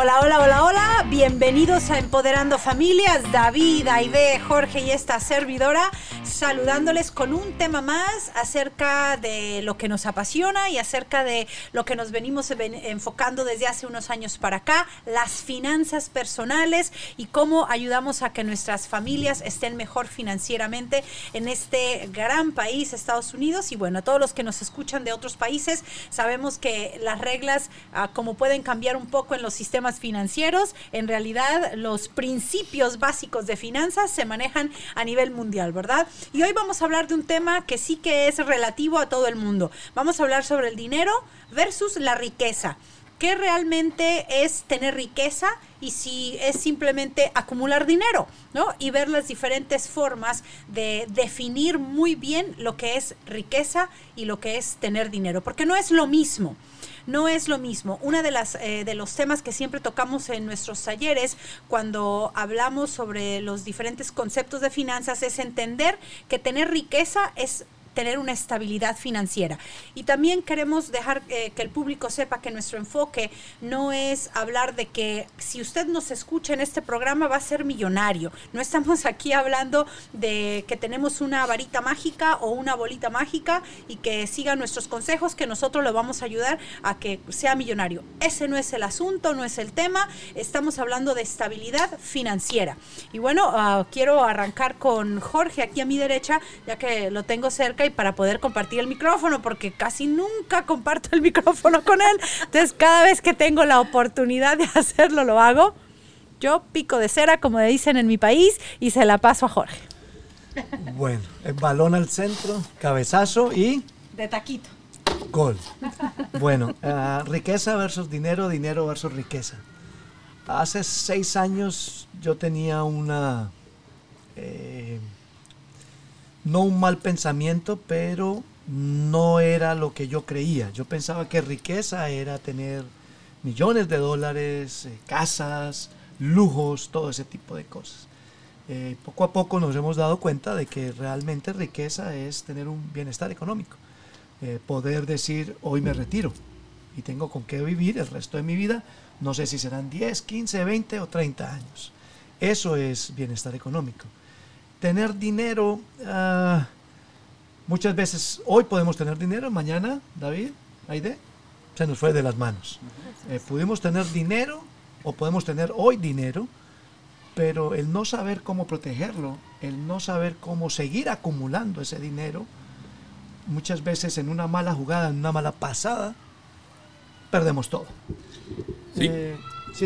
Hola, hola, hola, hola. Bienvenidos a Empoderando Familias. David, Aide, Jorge y esta servidora saludándoles con un tema más acerca de lo que nos apasiona y acerca de lo que nos venimos enfocando desde hace unos años para acá, las finanzas personales y cómo ayudamos a que nuestras familias estén mejor financieramente en este gran país, Estados Unidos. Y bueno, a todos los que nos escuchan de otros países, sabemos que las reglas, ah, como pueden cambiar un poco en los sistemas financieros, en realidad los principios básicos de finanzas se manejan a nivel mundial, ¿verdad? Y hoy vamos a hablar de un tema que sí que es relativo a todo el mundo. Vamos a hablar sobre el dinero versus la riqueza. ¿Qué realmente es tener riqueza y si es simplemente acumular dinero, ¿no? Y ver las diferentes formas de definir muy bien lo que es riqueza y lo que es tener dinero, porque no es lo mismo no es lo mismo. Uno de, las, eh, de los temas que siempre tocamos en nuestros talleres cuando hablamos sobre los diferentes conceptos de finanzas es entender que tener riqueza es tener una estabilidad financiera. Y también queremos dejar eh, que el público sepa que nuestro enfoque no es hablar de que si usted nos escucha en este programa va a ser millonario. No estamos aquí hablando de que tenemos una varita mágica o una bolita mágica y que siga nuestros consejos, que nosotros le vamos a ayudar a que sea millonario. Ese no es el asunto, no es el tema. Estamos hablando de estabilidad financiera. Y bueno, ah, quiero arrancar con Jorge aquí a mi derecha, ya que lo tengo cerca para poder compartir el micrófono, porque casi nunca comparto el micrófono con él. Entonces, cada vez que tengo la oportunidad de hacerlo, lo hago. Yo pico de cera, como dicen en mi país, y se la paso a Jorge. Bueno, el balón al centro, cabezazo y... De taquito. Gol. Bueno, ah, riqueza versus dinero, dinero versus riqueza. Hace seis años yo tenía una... Eh, no un mal pensamiento, pero no era lo que yo creía. Yo pensaba que riqueza era tener millones de dólares, eh, casas, lujos, todo ese tipo de cosas. Eh, poco a poco nos hemos dado cuenta de que realmente riqueza es tener un bienestar económico. Eh, poder decir, hoy me retiro y tengo con qué vivir el resto de mi vida, no sé si serán 10, 15, 20 o 30 años. Eso es bienestar económico tener dinero, ah, muchas veces, hoy podemos tener dinero, mañana, David, Aide, se nos fue de las manos. Eh, pudimos tener dinero o podemos tener hoy dinero, pero el no saber cómo protegerlo, el no saber cómo seguir acumulando ese dinero, muchas veces en una mala jugada, en una mala pasada, perdemos todo. Sí. Eh,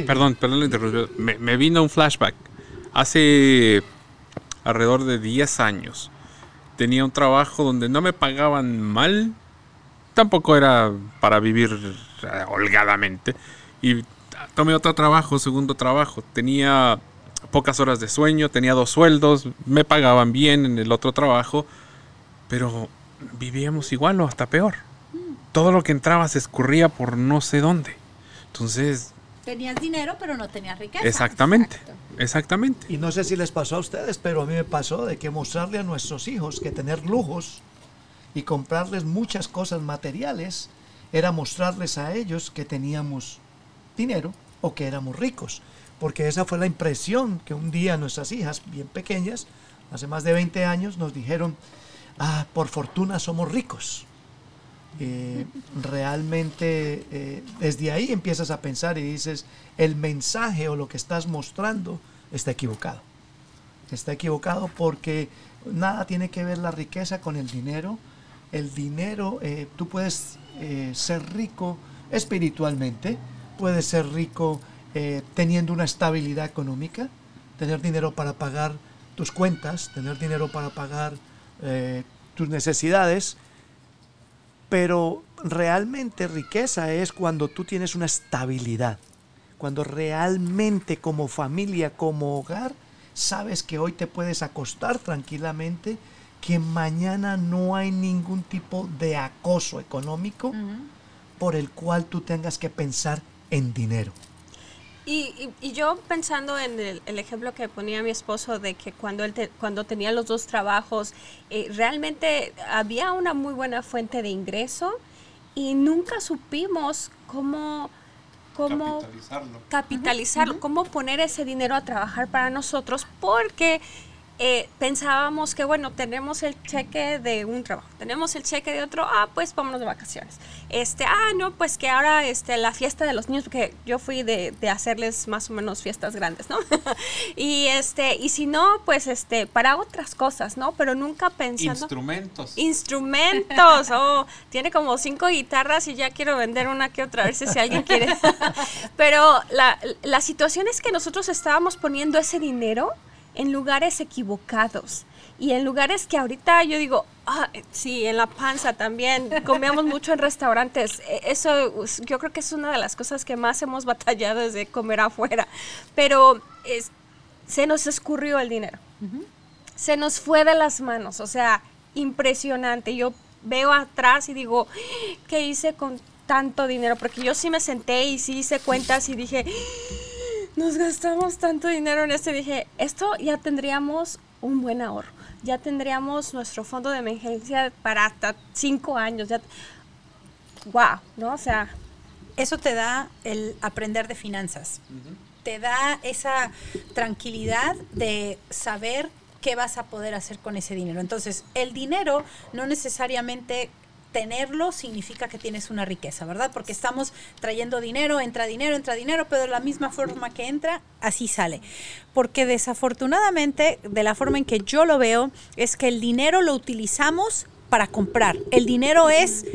perdón, perdón la interrupción. Me, me vino un flashback. Hace alrededor de 10 años. Tenía un trabajo donde no me pagaban mal, tampoco era para vivir eh, holgadamente. Y tomé otro trabajo, segundo trabajo. Tenía pocas horas de sueño, tenía dos sueldos, me pagaban bien en el otro trabajo, pero vivíamos igual o hasta peor. Todo lo que entraba se escurría por no sé dónde. Entonces... Tenías dinero, pero no tenías riqueza. Exactamente. Exactamente. Y no sé si les pasó a ustedes, pero a mí me pasó de que mostrarle a nuestros hijos que tener lujos y comprarles muchas cosas materiales era mostrarles a ellos que teníamos dinero o que éramos ricos. Porque esa fue la impresión que un día nuestras hijas, bien pequeñas, hace más de 20 años, nos dijeron, ah, por fortuna somos ricos. Eh, realmente eh, desde ahí empiezas a pensar y dices, el mensaje o lo que estás mostrando está equivocado. Está equivocado porque nada tiene que ver la riqueza con el dinero. El dinero, eh, tú puedes ser rico espiritualmente, puedes ser rico teniendo una estabilidad económica, tener dinero para pagar tus cuentas, tener dinero para pagar tus necesidades, pero realmente riqueza es cuando tú tienes una estabilidad, cuando realmente como familia, como hogar, sabes que hoy te puedes acostar tranquilamente, que mañana no hay ningún tipo de acoso económico por el cual tú tengas que pensar en dinero. Y, yo pensando en el, ejemplo que ponía mi esposo de que cuando él cuando tenía los dos trabajos, eh, realmente había una muy buena fuente de ingreso y nunca supimos cómo cómo capitalizarlo, capitalizarlo cómo poner ese dinero a trabajar para nosotros, porque eh, pensábamos que, bueno, tenemos el cheque de un trabajo, tenemos el cheque de otro, ah, pues vámonos de vacaciones. Este, ah, no, pues que ahora este, la fiesta de los niños, porque yo fui de, de hacerles más o menos fiestas grandes, ¿no? y este, y si no, pues este, para otras cosas, ¿no? Pero nunca pensando. Instrumentos. Instrumentos, oh, tiene como cinco guitarras y ya quiero vender una que otra, a ver si alguien quiere. Pero la, la situación es que nosotros estábamos poniendo ese dinero en lugares equivocados y en lugares que ahorita yo digo, ah, sí, en la panza también, comíamos mucho en restaurantes. E, eso yo creo que es una de las cosas que más hemos batallado desde comer afuera. Pero es, se nos escurrió el dinero. Se nos fue de las manos, o sea, impresionante. Yo veo atrás y digo, ¿qué hice con tanto dinero? Porque yo sí me senté y sí hice cuentas y dije, nos gastamos tanto dinero en esto y dije, esto ya tendríamos un buen ahorro, ya tendríamos nuestro fondo de emergencia para hasta cinco años, ya, wow, ¿no? O sea... Eso te da el aprender de finanzas, te da esa tranquilidad de saber qué vas a poder hacer con ese dinero. Entonces, el dinero no necesariamente tenerlo significa que tienes una riqueza, ¿verdad? Porque estamos trayendo dinero, entra dinero, entra dinero, pero de la misma forma que entra, así sale. Porque desafortunadamente, de la forma en que yo lo veo, es que el dinero lo utilizamos para comprar. El dinero es,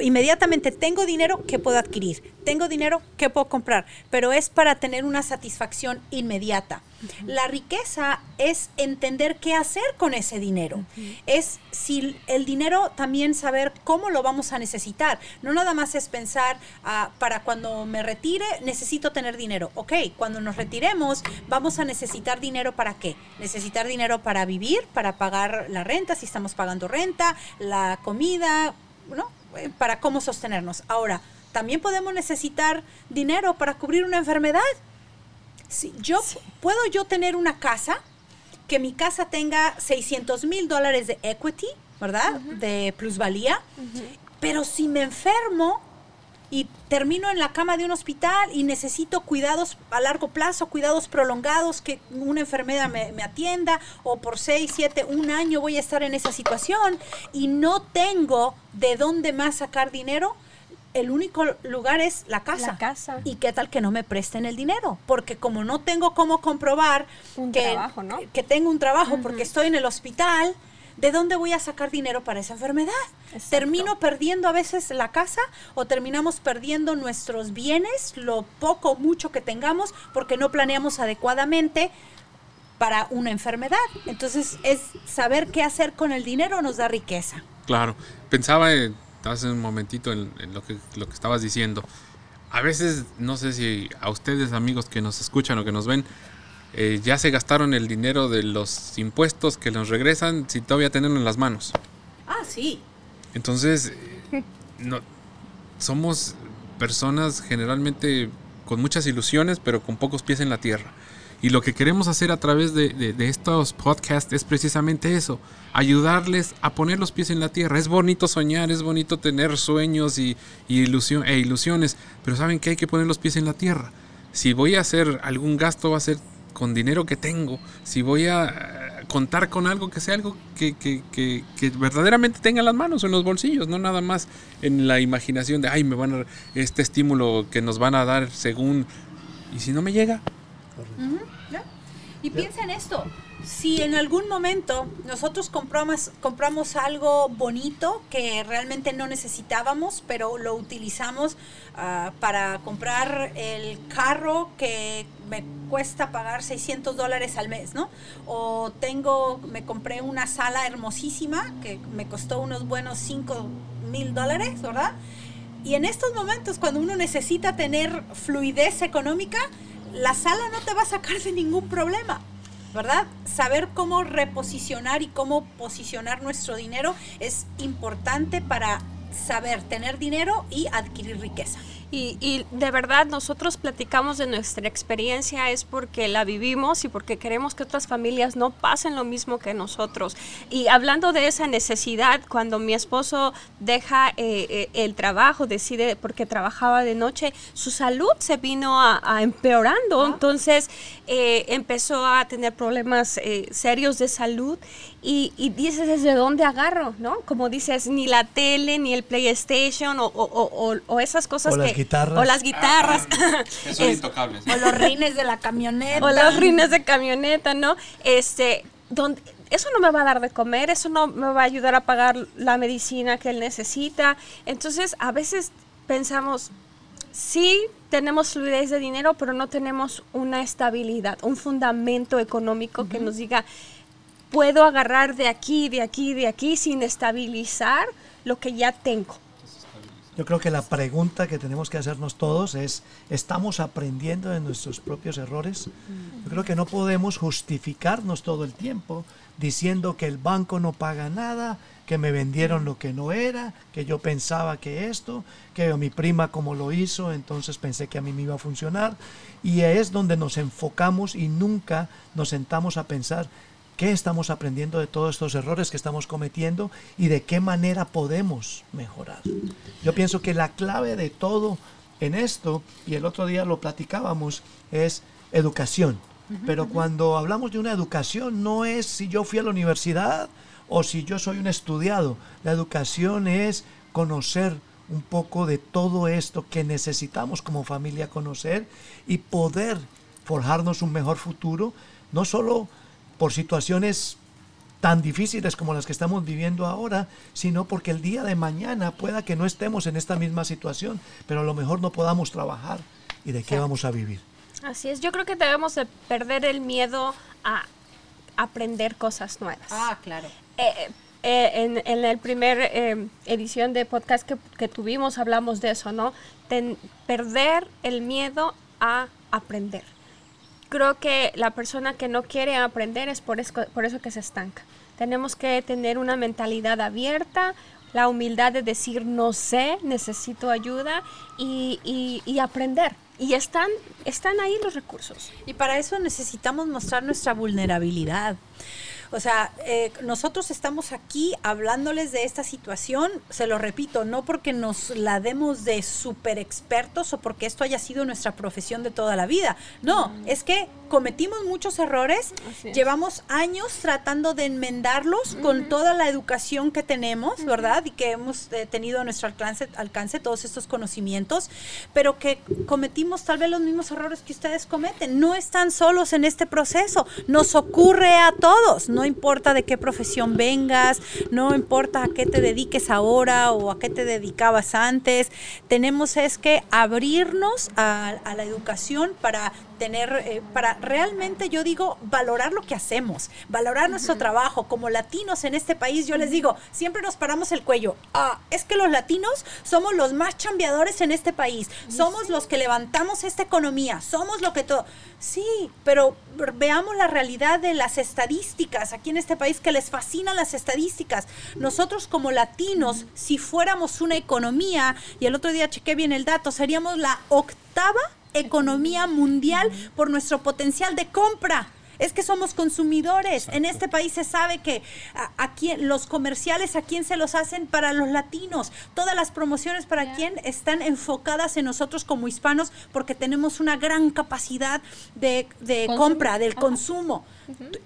inmediatamente tengo dinero que puedo adquirir, tengo dinero que puedo comprar, pero es para tener una satisfacción inmediata. La riqueza es entender qué hacer con ese dinero. Es si el dinero también saber cómo lo vamos a necesitar. No nada más es pensar ah, para cuando me retire necesito tener dinero. Ok, cuando nos retiremos vamos a necesitar dinero para qué? Necesitar dinero para vivir, para pagar la renta, si estamos pagando renta, la comida, ¿no? Eh, para cómo sostenernos. Ahora, también podemos necesitar dinero para cubrir una enfermedad si yo, ¿Puedo yo tener una casa que mi casa tenga 600 mil dólares de equity, ¿verdad? De plusvalía. Pero si me enfermo y termino en la cama de un hospital y necesito cuidados a largo plazo, cuidados prolongados, que una enfermedad me, me atienda, o por 6, 7, un año voy a estar en esa situación y no tengo de dónde más sacar dinero, el único lugar es la casa. casa. ¿Y qué tal que no me presten el dinero? Porque como no tengo cómo comprobar que, que, tengo un trabajo porque estoy en el hospital, ¿de dónde voy a sacar dinero para esa enfermedad? Termino perdiendo a veces la casa o terminamos perdiendo nuestros bienes, lo poco o mucho que tengamos, porque no planeamos adecuadamente para una enfermedad. Entonces, es saber qué hacer con el dinero nos da riqueza. Claro, pensaba en hace un momentito en, lo, que, lo que estabas diciendo. A veces, no sé si a ustedes amigos que nos escuchan o que nos ven, eh, ya se gastaron el dinero de los impuestos que nos regresan si todavía tienen en las manos. Ah, sí. Entonces, eh, no, somos personas generalmente con muchas ilusiones, pero con pocos pies en la tierra. Y lo que queremos hacer a través de, estos podcasts es precisamente eso, ayudarles a poner los pies en la tierra. Es bonito soñar, es bonito tener sueños y, ilusión, e ilusiones, pero saben que hay que poner los pies en la tierra. Si voy a hacer algún gasto, va a ser con dinero que tengo. Si voy a eh, contar con algo que sea algo que, que, que, verdaderamente tenga en las manos, en los bolsillos, no nada más en la imaginación de, ay, me van a este estímulo que nos van a dar según... Y si no me llega, y piensa en esto, si en algún momento nosotros compramos, compramos algo bonito que realmente no necesitábamos, pero lo utilizamos ah, para comprar el carro que me cuesta pagar 600 dólares al mes, ¿no? O tengo, me compré una sala hermosísima que me costó unos buenos 5 mil dólares, ¿verdad? Y en estos momentos, cuando uno necesita tener fluidez económica, la sala no te va a sacar de ningún problema. ¿verdad? Saber cómo reposicionar y cómo posicionar nuestro dinero es importante para saber tener dinero y adquirir riqueza. Y, de verdad nosotros platicamos de nuestra experiencia es porque la vivimos y porque queremos que otras familias no pasen lo mismo que nosotros. Y hablando de esa necesidad, cuando mi esposo deja eh, eh, el trabajo, decide porque trabajaba de noche, su salud se vino a, empeorando. Entonces eh, empezó a tener problemas serios de salud y, y, dices, ¿desde dónde agarro? ¿no? Como dices, ni la tele, ni el PlayStation o, o, o, esas cosas o que... Las guitarras. O las guitarras. Ah, son intocables. O los rines de la camioneta. O los rines de camioneta, ¿no? Este, donde, eso no me va a dar de comer, eso no me va a ayudar a pagar la medicina que él necesita. Entonces, a veces pensamos, sí tenemos fluidez de dinero, pero no tenemos una estabilidad, un fundamento económico que nos diga, puedo agarrar de aquí, de aquí, de aquí sin estabilizar lo que ya tengo. Yo creo que la pregunta que tenemos que hacernos todos es, ¿estamos aprendiendo de nuestros propios errores? Yo creo que no podemos justificarnos todo el tiempo diciendo que el banco no paga nada, que me vendieron lo que no era, que yo pensaba que esto, que mi prima como lo hizo, entonces pensé que a mí me iba a funcionar. Y es donde nos enfocamos y nunca nos sentamos a pensar qué estamos aprendiendo de todos estos errores que estamos cometiendo y de qué manera podemos mejorar. Yo pienso que la clave de todo en esto, y el otro día lo platicábamos, es educación. Pero cuando hablamos de una educación, no es si yo fui a la universidad o si yo soy un estudiado. La educación es conocer un poco de todo esto que necesitamos como familia conocer y poder forjarnos un mejor futuro, no solo por situaciones tan difíciles como las que estamos viviendo ahora, sino porque el día de mañana pueda que no estemos en esta misma situación, pero a lo mejor no podamos trabajar y de qué vamos a vivir. Así es, yo creo que debemos de perder el miedo a aprender cosas nuevas. Ah, claro. Eh, eh, en, en la primera eh, edición de podcast que, que, tuvimos hablamos de eso, ¿no? perder el miedo a aprender creo que la persona que no quiere aprender es por eso, por eso que se estanca. Tenemos que tener una mentalidad abierta, la humildad de decir no sé, necesito ayuda y, y, aprender. Y están, están ahí los recursos. Y para eso necesitamos mostrar nuestra vulnerabilidad. O sea, eh, nosotros estamos aquí hablándoles de esta situación, se lo repito, no porque nos la demos de super expertos o porque esto haya sido nuestra profesión de toda la vida. No, es que cometimos muchos errores, llevamos años tratando de enmendarlos con toda la educación que tenemos, ¿verdad? Y que hemos eh, tenido a nuestro alcance, alcance todos estos conocimientos, pero que cometimos tal vez los mismos errores que ustedes cometen. No están solos en este proceso, nos ocurre a todos, no importa de qué profesión vengas, no importa a qué te dediques ahora o a qué te dedicabas antes, tenemos es que abrirnos a, a la educación para tener, eh, para realmente yo digo, valorar lo que hacemos, valorar nuestro trabajo. Como latinos en este país, yo les digo, siempre nos paramos el cuello. Ah, es que los latinos somos los más chambeadores en este país, somos los que levantamos esta economía, somos lo que todo. Sí, pero veamos la realidad de las estadísticas aquí en este país que les fascinan las estadísticas. Nosotros como latinos, si fuéramos una economía, y el otro día chequé bien el dato, seríamos la octava economía mundial por nuestro potencial de compra. Es que somos consumidores. En este país se sabe que a, los comerciales a quién se los hacen para los latinos. Todas las promociones para quién están enfocadas en nosotros como hispanos porque tenemos una gran capacidad de, compra, del consumo.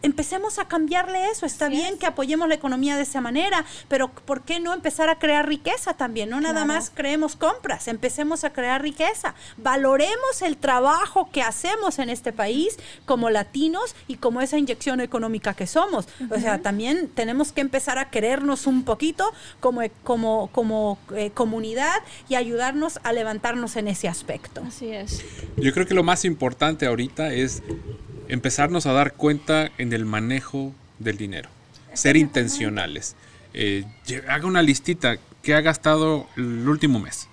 Empecemos a cambiarle eso. Está bien que apoyemos la economía de esa manera, pero ¿por qué no empezar a crear riqueza también? No nada más creemos compras, empecemos a crear riqueza. Valoremos el trabajo que hacemos en este país como latinos y como esa inyección económica que somos. O sea, también tenemos que empezar a querernos un poquito como, como, como eh, comunidad y ayudarnos a levantarnos en ese aspecto. Así es. Yo creo que lo más importante ahorita es empezarnos a dar cuenta en el manejo del dinero, ser intencionales. Eh, haga una listita que ha gastado el último mes.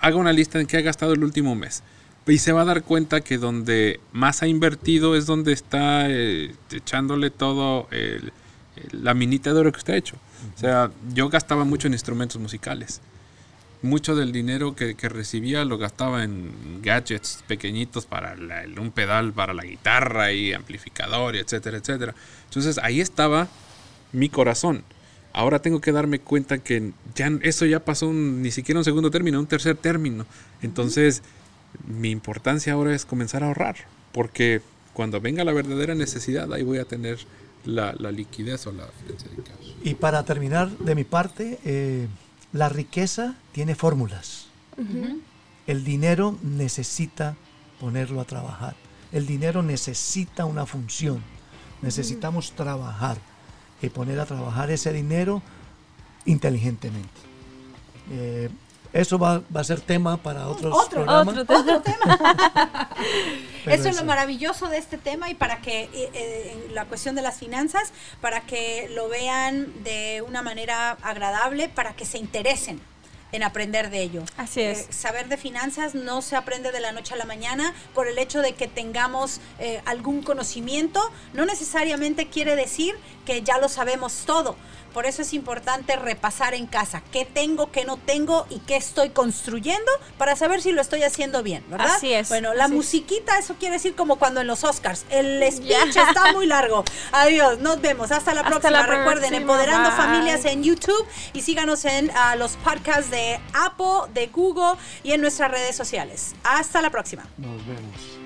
Haga una lista en qué ha gastado el último mes. Y se va a dar cuenta que donde más ha invertido es donde está eh, echándole todo la minita de oro que usted ha hecho. O sea, yo gastaba mucho en instrumentos musicales. mucho del dinero que, recibía lo gastaba en gadgets pequeñitos para un pedal para la guitarra y amplificador, y etcétera, etcétera. Entonces ahí estaba mi corazón. Ahora tengo que darme cuenta que ya eso ya pasó ni siquiera un segundo término, un tercer término. Entonces, mi importancia ahora es comenzar a ahorrar, porque cuando venga la verdadera necesidad, ahí voy a tener la, liquidez o la financiación. Y para terminar de mi parte, eh, la riqueza tiene fórmulas. El dinero necesita ponerlo a trabajar. El dinero necesita una función. Necesitamos trabajar y poner a trabajar ese dinero inteligentemente. Eh, eso va, a ser tema para otros otro, programas. Otro, tema. eso es lo maravilloso de este tema y para que eh, eh, la cuestión de las finanzas, para que lo vean de una manera agradable, para que se interesen en aprender de ello. Así es. Eh, saber de finanzas no se aprende de la noche a la mañana por el hecho de que tengamos eh, algún conocimiento. No necesariamente quiere decir que ya lo sabemos todo. Por eso es importante repasar en casa qué tengo, qué no tengo y qué estoy construyendo para saber si lo estoy haciendo bien, ¿verdad? Así es. Bueno, la musiquita, eso quiere decir como cuando en los Oscars. El speech está muy largo. Adiós, nos vemos. Hasta la próxima. Recuerden, Empoderando Familias en YouTube y síganos en ah, los podcasts de Apple, de Google y en nuestras redes sociales. Hasta la próxima. Nos vemos.